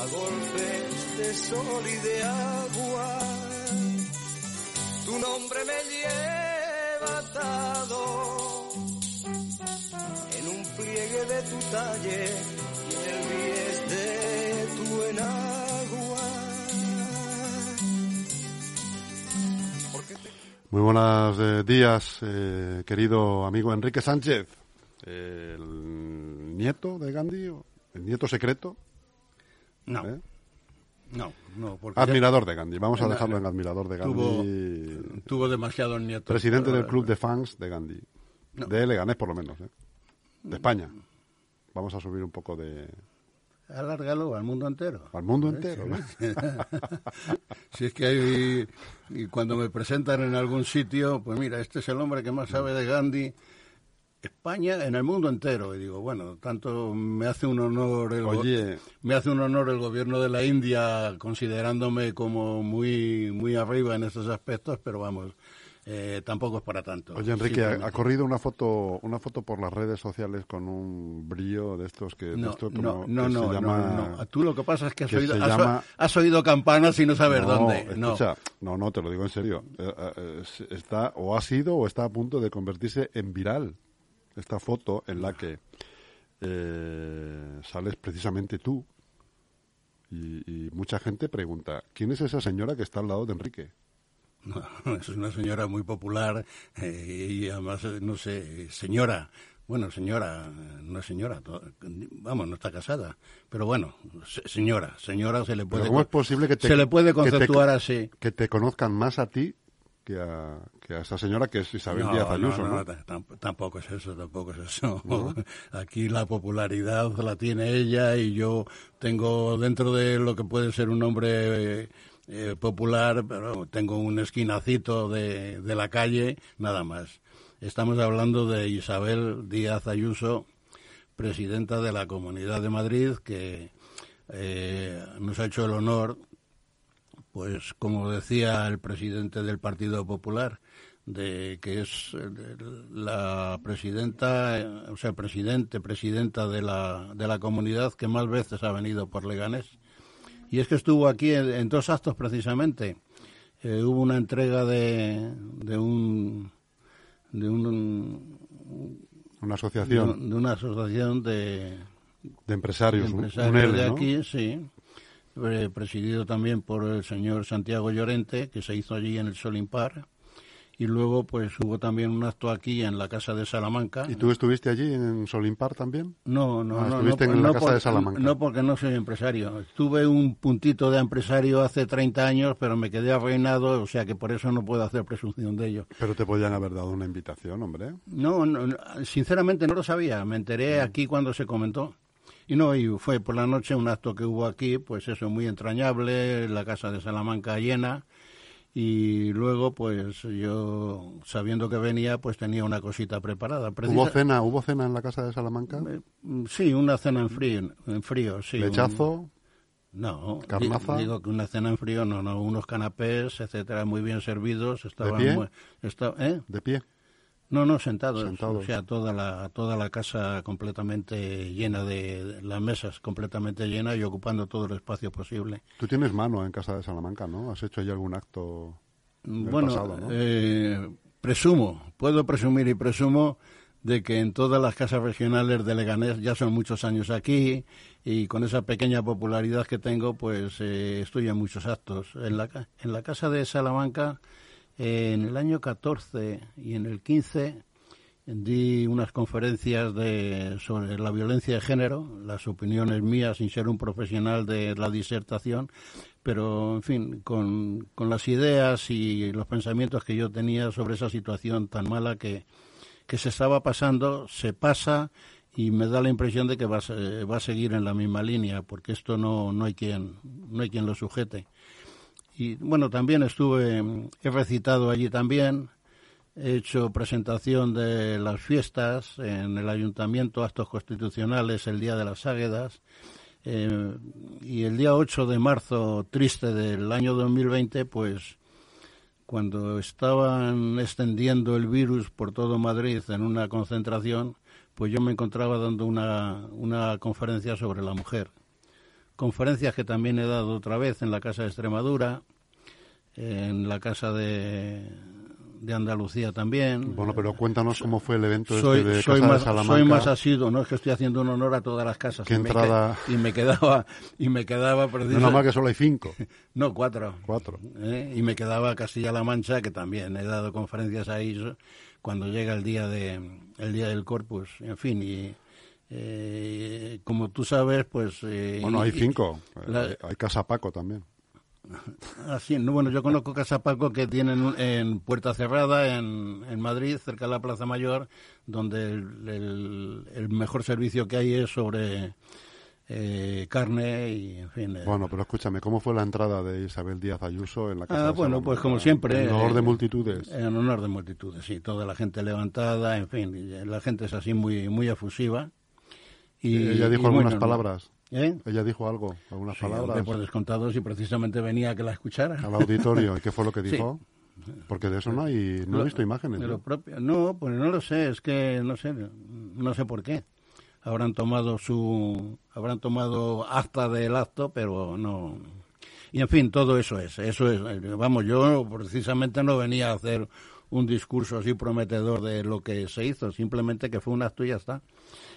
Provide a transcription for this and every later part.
a golpes de sol y de agua. Tu nombre me lleva atado en un pliegue de tu talle y en el bies de tu enagua. Muy buenos eh, días, eh, querido amigo Enrique Sánchez, el nieto de Gandhi, el nieto secreto. No. ¿Eh? No, no. Porque Admirador de Gandhi. Vamos a dejarlo en admirador de Gandhi. Tuvo, tuvo demasiados nietos. Presidente del Pero- club de fans de Gandhi. No. De Leganés, por lo menos. ¿eh? De España. Vamos a subir un poco de... Alárgalo al mundo entero. Al mundo entero. ¿no? Si es que hay, y cuando me presentan en algún sitio, pues mira, este es el hombre que más sabe de Gandhi. España en el mundo entero. Y digo, bueno, tanto me hace un honor el, Oye, me hace un honor el gobierno de la India considerándome como muy muy arriba en estos aspectos, pero vamos, eh, tampoco es para tanto. oye Enrique, ha, corrido una foto una foto por las redes sociales con un brillo de estos que... No, esto no, que no, se no, llama- no, no. Tú lo que pasa es que has, que oído, se has, llama- has oído campanas y no sabes no, dónde. No, escucha, no, no, te lo digo en serio. Eh, eh, es- está o ha sido o está a punto de convertirse en viral esta foto en la que eh, sales precisamente tú y, y mucha gente pregunta ¿quién es esa señora que está al lado de Enrique? No, es una señora muy popular eh, y además, eh, no sé, señora. Bueno, señora, no es señora, vamos, no está casada. Pero bueno, se- señora, señora se le puede, ¿cómo es posible que te, se le puede que te- conceptuar así. que te conozcan más a ti que a, que a esa señora que es Isabel No, Díaz Ayuso? no, ¿no? no, tam- tampoco es eso, tampoco es eso. Aquí la popularidad la tiene ella y yo tengo dentro de lo que puede ser un hombre eh, eh, popular, pero tengo un esquinacito de, de la calle, nada más. Estamos hablando de Isabel Díaz Ayuso, presidenta de la Comunidad de Madrid, que eh, nos ha hecho el honor pues como decía el presidente del Partido Popular, de que es de- la presidenta, o sea, presidente, presidenta de la, de la comunidad que más veces ha venido por Leganés. Y es que estuvo aquí en, en dos actos precisamente. Eh, hubo una entrega de, de un de un Una asociación de una asociación de, de empresarios, un- un empresarios ERE, de ¿no? aquí, sí, eh, presidido también por el señor Santiago Llorente, que se hizo allí en el Solimpar. Y luego, pues hubo también un acto aquí en la Casa de Salamanca. ¿Y tú estuviste allí en Solimpar también? No, no, Ah, no. estuviste no, en la Casa por- de Salamanca. No, porque no soy empresario. Tuve un puntito de empresario hace 30 años, pero me quedé arruinado, o sea que por eso no puedo hacer presunción de ello. Pero te podían haber dado una invitación, hombre. No, no, no, sinceramente no lo sabía. Me enteré aquí cuando se comentó. Y no, y fue por la noche un acto que hubo aquí, pues eso, muy entrañable, la casa de Salamanca llena. Y luego, pues yo, sabiendo que venía, pues tenía una cosita preparada. ¿Hubo cena, ¿Hubo cena en la casa de Salamanca? Eh, Sí, una cena en frío, en frío sí. un- ¿Lechazo? no, di- ¿Carnaza? digo que una cena en frío, no, no, unos canapés, etcétera, muy bien servidos. Estaban pie? muy- esta- ¿eh? ¿De pie? No, no, sentados. Sentados. O sea, toda la, toda la casa completamente llena de, las mesas completamente llenas y ocupando todo el espacio posible. Tú tienes mano en casa de Salamanca, ¿no? ¿Has hecho ya algún acto del bueno, pasado, no? eh, presumo, puedo presumir y presumo de que en todas las casas regionales de Leganés, ya son muchos años aquí, y con esa pequeña popularidad que tengo, pues eh, estoy en muchos actos. En la, en la casa de Salamanca, en el año 14 y en el 15, di unas conferencias de, sobre la violencia de género, las opiniones mías sin ser un profesional de la disertación, pero en fin, con, con las ideas y los pensamientos que yo tenía sobre esa situación tan mala que, que se estaba pasando, se pasa y me da la impresión de que va a, va a seguir en la misma línea, porque esto no, no hay quien no hay quien lo sujete. Y bueno, también estuve, he recitado allí también, he hecho presentación de las fiestas en el ayuntamiento, actos constitucionales el día de las Águedas, eh, y el día 8 de marzo, triste del año 2020, pues cuando estaban extendiendo el virus por todo Madrid en una concentración, pues yo me encontraba dando una, una conferencia sobre la mujer. Conferencias que también he dado otra vez en la Casa de Extremadura, en la Casa de, de Andalucía también. Bueno, pero cuéntanos cómo fue el evento soy, este de soy Casa más, de Salamanca. Soy más asiduo, no es que estoy haciendo un honor a todas las casas. ¿Qué y me entrada? que- y me quedaba, y me quedaba precisamente- Menos mal que solo hay cinco. No, cuatro. Cuatro. ¿eh? Y me quedaba Castilla-La Mancha, que también he dado conferencias ahí cuando llega el día de el día del Corpus, en fin, y eh, como tú sabes, pues eh, Bueno, hay y- cinco. la- hay Casa Paco también. Así, no, bueno, yo conozco Casa Paco que tienen en Puerta Cerrada, en, en Madrid, cerca de la Plaza Mayor, donde el, el- el mejor servicio que hay es sobre eh, carne y, en fin. eh, Bueno, pero escúchame, ¿cómo fue la entrada de Isabel Díaz Ayuso en la Casa Ah, de bueno, pues como siempre. En honor eh, de multitudes. En honor de multitudes, sí. Toda la gente levantada, en fin. la gente es así muy, muy efusiva. Y, Ella dijo y algunas bueno, palabras. ¿Eh? Ella dijo algo, algunas Sí, palabras por descontado, si precisamente venía a que la escuchara. al auditorio. ¿Y qué fue lo que Sí. dijo? Porque de eso no hay, no he Lo- visto imágenes. de ¿no? lo propio. No, pues no lo sé, es que no sé, no sé por qué. Habrán tomado su, habrán tomado acta del acto, pero no. Y en fin, todo eso es, eso es. Vamos, yo precisamente no venía a hacer un discurso así prometedor de lo que se hizo, simplemente que fue un acto y ya está.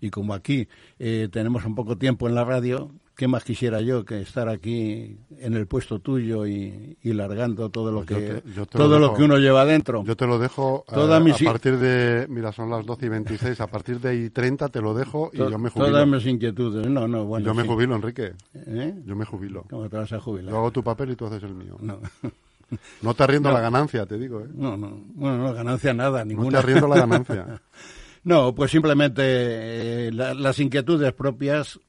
Y como aquí eh, tenemos un poco tiempo en la radio, ¿qué más quisiera yo que estar aquí en el puesto tuyo y, y largando todo lo Pues yo que te- yo te lo todo lo dejo. que uno lleva dentro? Yo te lo dejo eh, a partir de, mira, son las 12 y 26, a partir de ahí 30 te lo dejo y To- yo me jubilo. Todas mis inquietudes. No, no, bueno. yo me jubilo, Enrique. ¿Eh? Yo me jubilo. ¿Cómo te vas a jubilar? Yo hago tu papel y tú haces el mío. No. No te arriendo la ganancia, te digo, ¿eh? No, no. Bueno, no, ganancia nada, No te ninguna. arriendo la ganancia. No, pues simplemente eh, la- las inquietudes propias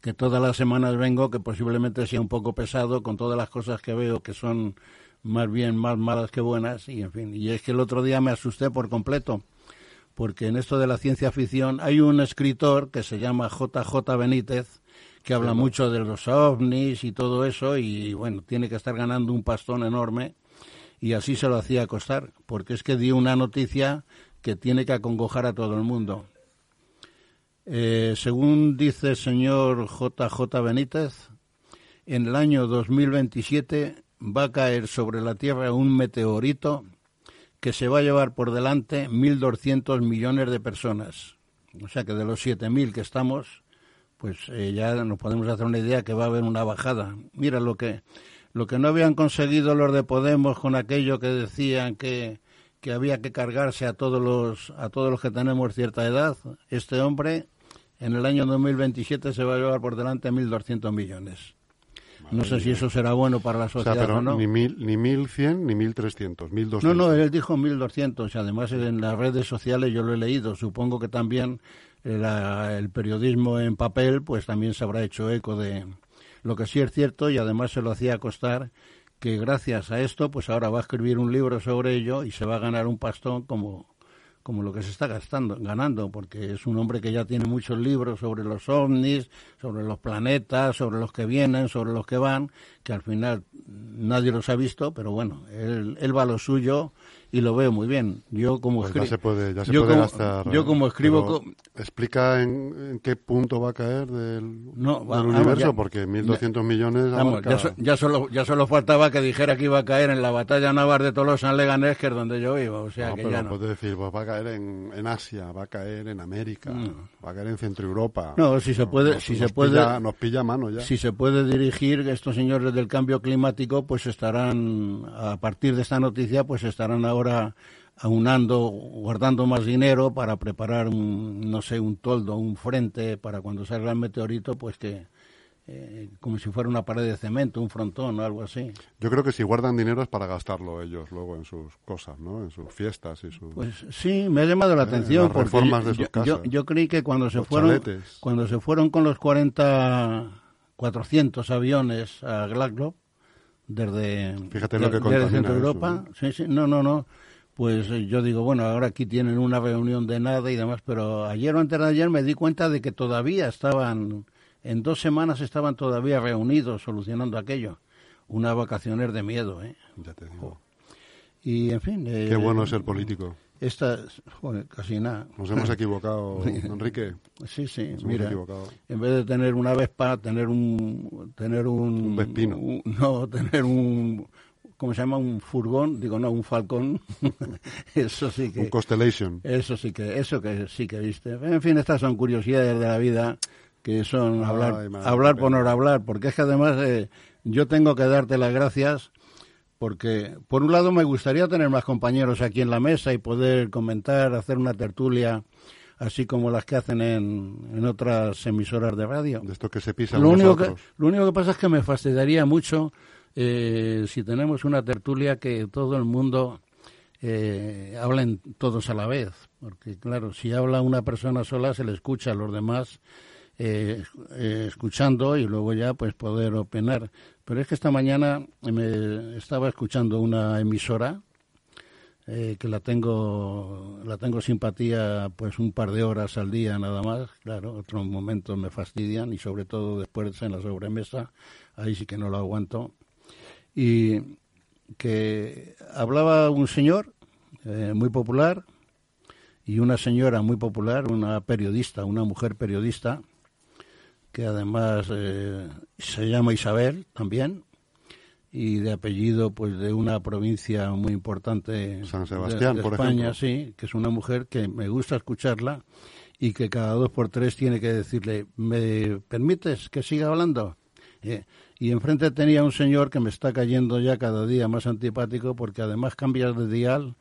que todas las semanas vengo, que posiblemente sea un poco pesado con todas las cosas que veo que son más bien más malas que buenas y en fin. Y es que el otro día me asusté por completo, porque en esto de la ciencia ficción hay un escritor que se llama JJ Benítez que habla mucho de los ovnis y todo eso y bueno, tiene que estar ganando un pastón enorme y así se lo hacía costar, porque es que dio una noticia que tiene que acongojar a todo el mundo. Eh, según dice el señor JJ Benítez, en el año 2027 va a caer sobre la Tierra un meteorito que se va a llevar por delante 1.200 millones de personas. O sea que de los 7.000 que estamos, pues eh, ya nos podemos hacer una idea que va a haber una bajada. Mira lo que lo que no habían conseguido los de Podemos con aquello que decían que, que había que cargarse a todos los a todos los que tenemos cierta edad, este hombre en el año 2027 se va a llevar por delante 1.200 millones. No sé si eso será bueno para la O sea, sociedad pero o no. ni, mil, ni 1100 ni 1300, 1200. No, no, él dijo 1.200. y Además, en las redes sociales yo lo he leído. Supongo que también eh, la- el periodismo en papel, pues también se habrá hecho eco de lo que sí es cierto y además se lo hacía costar que gracias a esto, pues ahora va a escribir un libro sobre ello y se va a ganar un pastón como como lo que se está gastando, ganando, porque es un hombre que ya tiene muchos libros sobre los ovnis, sobre los planetas, sobre los que vienen, sobre los que van, que al final nadie los ha visto, pero bueno, él, él va a lo suyo y lo veo muy bien. Yo como Pues ya escri- se puede, ya se yo yo como escribo, co- Explica en, en qué punto va a caer del, No, va- del vamos, universo, ya- porque 1200 millones. Vamos, abarca- ya, so- ya solo ya solo faltaba que dijera que iba a caer en la batalla naval de Tolosa en Leganés, que es donde yo iba, o sea no, que pero ya no. puede decir, pues va a caer en, en Asia, va a caer en América, va a caer en Centro Europa. No, si se puede, Nos- si nos se puede, pilla- nos pilla mano ya. si se puede dirigir estos señores del cambio climático pues estarán a partir de esta noticia pues estarán ahora aunando guardando más dinero para preparar un no sé un toldo un frente para cuando salga el meteorito pues que eh, como si fuera una pared de cemento un frontón o algo así Yo creo que si guardan dinero es para gastarlo ellos luego en sus cosas, ¿no? En sus fiestas y sus... Pues sí, me ha llamado la atención las porque yo, de sus yo- yo- casas. yo creí que cuando se fueron chaletes. cuando se fueron con los 40 400 aviones a Glasgow, desde, Fíjate lo que desde contamina Centro eso, Europa. Sí, sí, no, no, no. Pues eh, yo digo, bueno, ahora aquí tienen una reunión de nada y demás, pero ayer o antes de ayer me di cuenta de que todavía estaban, en dos semanas estaban todavía reunidos solucionando aquello. Unas vacaciones de miedo, ¿eh? Ya te digo. Y en fin. eh, Qué bueno es ser político. Esta, joder, casi nada. Nos hemos equivocado, Enrique. Sí, sí, Nos hemos mira. equivocado. En vez de tener una Vespa, tener un. Tener un. Un Vespino. un- no, tener un. ¿Cómo se llama? Un furgón. Digo, no, un falcón. eso sí que. Un Constellation. Eso sí que, eso que sí que viste. En fin, estas son curiosidades de la vida que son Ay, hablar, madre, hablar por no hablar, porque es que además eh, yo tengo que darte las gracias porque por un lado me gustaría tener más compañeros aquí en la mesa y poder comentar, hacer una tertulia así como las que hacen en, en otras emisoras de radio. De esto que se pisan Lo único, que, lo único que pasa es que me fastidiaría mucho eh, si tenemos una tertulia que todo el mundo eh, hablen todos a la vez. Porque, claro, si habla una persona sola, se le escucha a los demás eh, eh, escuchando y luego ya pues poder opinar. Pero es que esta mañana me estaba escuchando una emisora eh, que la tengo la tengo simpatía pues un par de horas al día nada más. Claro otros momentos me fastidian y sobre todo después en la sobremesa ahí sí que no lo aguanto. Y que hablaba un señor eh, muy popular y una señora muy popular una periodista una mujer periodista que además eh, se llama Isabel también y de apellido pues de una provincia muy importante San de- Sebastián, de por España, ejemplo. sí, que es una mujer que me gusta escucharla y que cada dos por tres tiene que decirle, ¿me permites que siga hablando? Eh, y enfrente tenía un señor que me está cayendo ya cada día más antipático porque además cambias de dial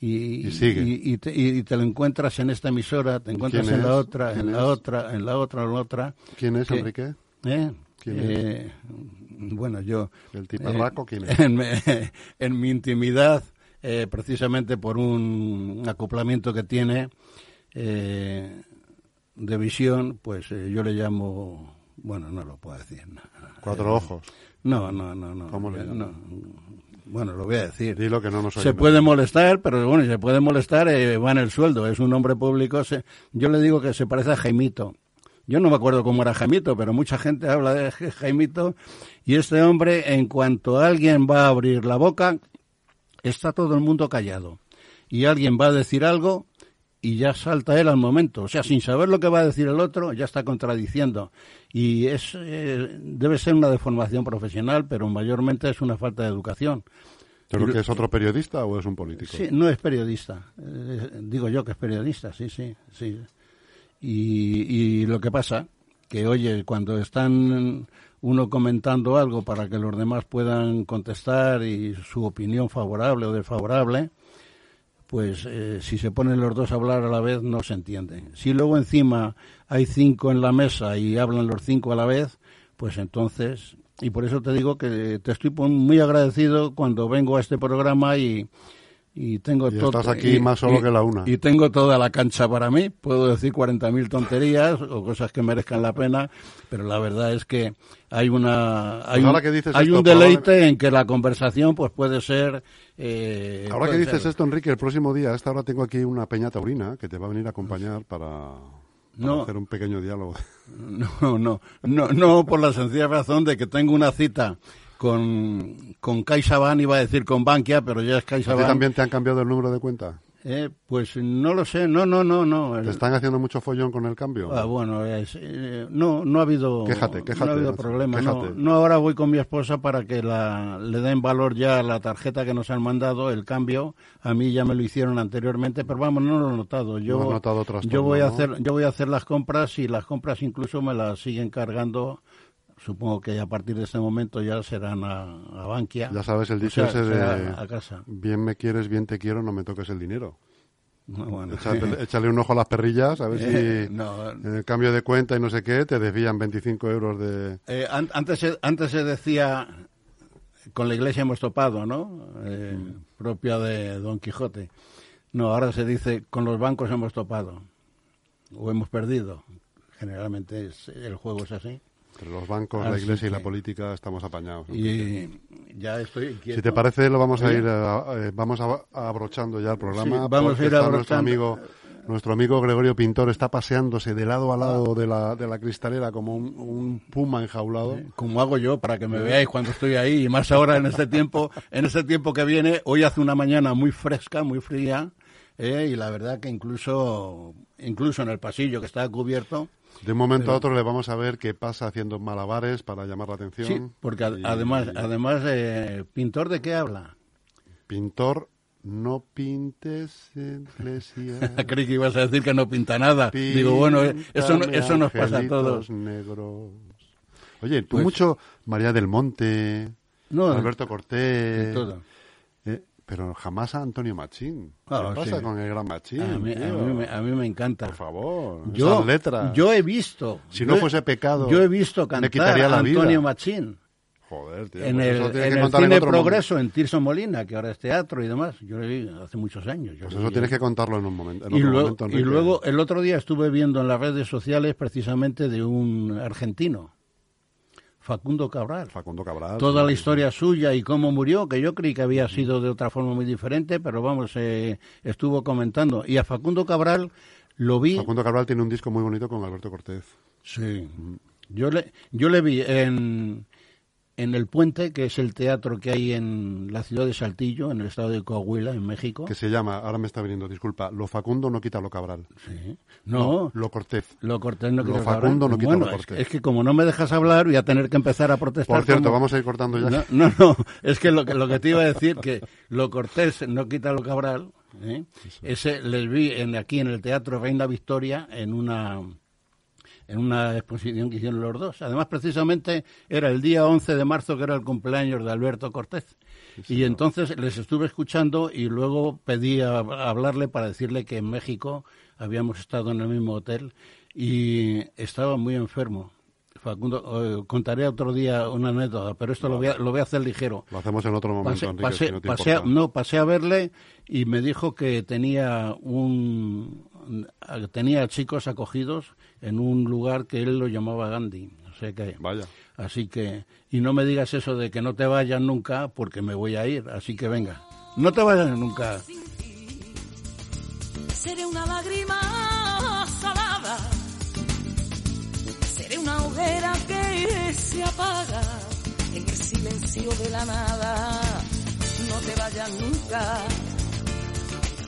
y, Y sigue. y- te, y te lo encuentras en esta emisora, te encuentras en la es? otra, ¿Quién en la es? otra, en la otra, en la otra. ¿Quién es, que- Enrique? ¿Eh? ¿Quién Eh, bueno, yo... ¿El tiparraco eh, quién es? En, mi- en mi intimidad, eh, precisamente por un acoplamiento que tiene eh, de visión, pues eh, yo le llamo... Bueno, no lo puedo decir. No, Cuatro ojos. no, no, no. no, ¿Cómo le no. Bueno, lo voy a decir. Dilo que no nos Se puede molestar, pero bueno, se puede molestar, eh, va en el sueldo. Es un hombre público. se- yo le digo que se parece a Jaimito. Yo no me acuerdo cómo era Jaimito, pero mucha gente habla de Ja- Jaimito. Y este hombre, en cuanto alguien va a abrir la boca, está todo el mundo callado. Y alguien va a decir algo y ya salta él al momento. O sea, sin saber lo que va a decir el otro, ya está contradiciendo. Y es, eh, debe ser una deformación profesional, pero mayormente es una falta de educación. ¿Pero que es otro periodista o es un político? Sí, no es periodista. Eh, digo yo que es periodista, sí, sí, sí. Y, y lo que pasa, que oye, cuando están uno comentando algo para que los demás puedan contestar y su opinión favorable o desfavorable, pues eh, si se ponen los dos a hablar a la vez no se entiende. Si luego encima hay cinco en la mesa y hablan los cinco a la vez, pues entonces, y por eso te digo que te estoy muy agradecido cuando vengo a este programa y, y tengo Y estás aquí más solo que la una. Y tengo toda la cancha para mí, puedo decir 40.000 tonterías o cosas que merezcan la pena, pero la verdad es que hay una hay, Pues un, que dices hay esto, un deleite en que la conversación pues puede ser eh, Ahora que dices ser- esto, Enrique, el próximo día, a esta hora tengo aquí una peña taurina que te va a venir a acompañar para, para No. hacer un pequeño diálogo. No, no, no, no por la sencilla razón de que tengo una cita con, con CaixaBank, iba a decir con Bankia, pero ya es ¿A ti CaixaBank. también te han cambiado el número de cuenta? Eh, pues no lo sé, no, no, no, no. ¿Te están haciendo mucho follón con el cambio? Ah, bueno, es, eh, no, no ha habido, Quéjate, quéjate, no ha habido problema. No, ahora voy con mi esposa para que la, le den valor ya a la tarjeta que nos han mandado, el cambio. A mí ya me lo hicieron anteriormente, pero vamos, no lo he notado. Yo, No notado trastorno, yo voy a hacer, yo voy a hacer las compras y las compras incluso me las siguen cargando. Supongo que a partir de ese momento ya serán a, a Bankia. Ya sabes el O dicho sea, ese de a casa. bien me quieres, bien te quiero, no me toques el dinero. Bueno, Échale, échale un ojo a las perrillas, a ver Eh, si no. en el cambio de cuenta y no sé qué te desvían 25 euros de... Eh, an- antes, se, antes se decía, con la iglesia hemos topado, ¿no? Eh, Propia de Don Quijote. No, ahora se dice, con los bancos hemos topado. O hemos perdido. Generalmente es- el juego es así. Entre los bancos, la iglesia y la política estamos apañados. Y ya estoy quieto. Si te parece, lo vamos a Oye. ir eh, eh, vamos a, a abrochando ya el programa. Sí, vamos a ir está nuestro abrochando. amigo, nuestro amigo Gregorio Pintor está paseándose de lado a lado de la, de la cristalera como un, un puma enjaulado. como hago yo para que me veáis cuando estoy ahí y más ahora en este tiempo en este tiempo que viene hoy hace una mañana muy fresca muy fría eh, y la verdad que incluso incluso en el pasillo que está cubierto De un momento a otro le vamos a ver qué pasa haciendo malabares para llamar la atención. sí porque ad- Y- además además eh, pintor de qué habla Pintor, no pintes iglesia. creí que ibas a decir que no pinta nada digo bueno eh, eso no- eso nos pasa a todos negros. Oye, tú Pues- mucho María del Monte, No, Alberto Cortés. de todo. Pero jamás a Antonio Machín. Ah, ¿Qué pasa sí. con el gran Machín? a mí, a mí me, a mí me encanta Por favor, yo esas letras. yo he visto Si no he- fuese pecado, yo he visto cantar quitaría a la vida. Antonio Machín Joder, tío. en pues el, en que el contar en Cine otro momento. Progreso en Tirso Molina, que ahora es teatro y demás. Yo lo vi hace muchos años. Yo Pues eso tienes que contarlo en un momento. en y, otro luego, momento, y luego el otro día estuve viendo en las redes sociales precisamente de un argentino, Facundo Cabral. Facundo Cabral. Toda la historia suya y cómo murió, que yo creí que había sido de otra forma muy diferente, pero vamos, eh, estuvo comentando. Y a Facundo Cabral lo vi. Facundo Cabral tiene un disco muy bonito con Alberto Cortés. Sí. Yo le, yo le vi en, en El Puente, que es el teatro que hay en la ciudad de Saltillo, en el estado de Coahuila, en México. Que se llama, ahora me está viniendo, disculpa, Lo Facundo no quita lo Cabral. Sí. No, Lo Cortés. lo Cortés no Lo quita Facundo Cabral. no quita bueno, lo es, Cortés. es que como no me dejas hablar, voy a tener que empezar a protestar. Por cierto, como- vamos a ir cortando ya. No, no, no, es que lo que, lo que te iba a decir, que lo Cortés no quita lo Cabral, ¿eh? ese les vi en, aquí en el Teatro Reina Victoria en una en una exposición que hicieron los dos. Además, precisamente era el día 11 de marzo, que era el cumpleaños de Alberto Cortés. Y entonces les estuve escuchando y luego pedí a, a hablarle para decirle que en México habíamos estado en el mismo hotel y estaba muy enfermo. Facundo, eh, contaré otro día una anécdota, pero esto lo voy a, lo voy a hacer ligero. Lo hacemos en otro momento, Pasé, Enrique, pasé- si no te pasé a, importa. no, pasé a verle y me dijo que tenía un tenía chicos acogidos en un lugar que él lo llamaba Gandhi. O sea que, Vaya. así que, y no me digas eso de que no te vayas nunca porque me voy a ir. Así que venga, no te vayas nunca. Seré una lágrima salada, seré una hoguera que se apaga en el silencio de la nada. No te vayas nunca,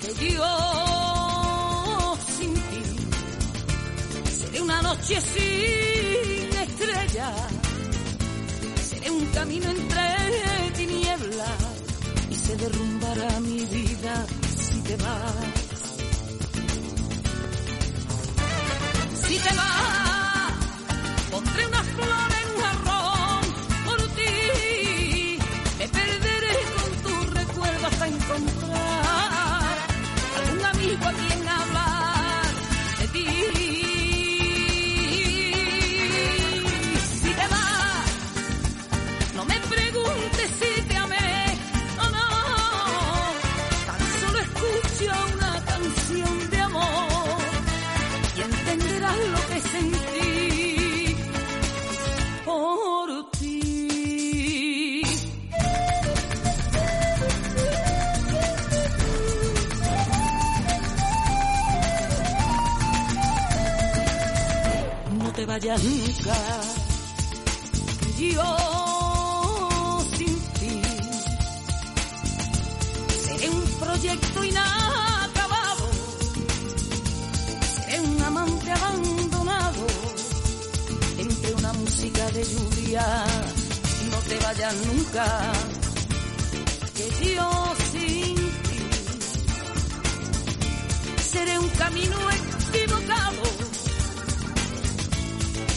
que yo una noche sin estrellas, seré un camino entre tinieblas y se derrumbará mi vida si te vas. Si te vas, pondré una flor en un jarrón por ti. Me perderé con tu recuerdo hasta encontrar algún amigo a quien Que yo sin ti seré un proyecto inacabado seré un amante abandonado entre una música de lluvia. No te vayas nunca, que yo sin ti seré un camino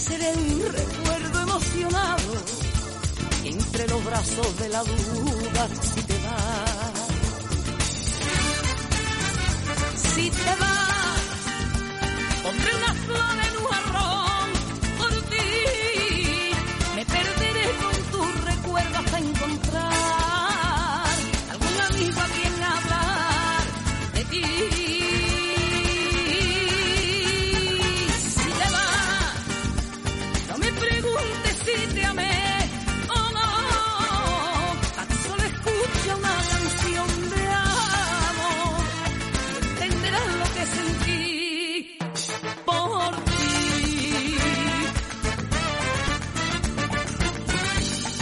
seré un recuerdo emocionado entre los brazos de la duda si te vas. Si te vas.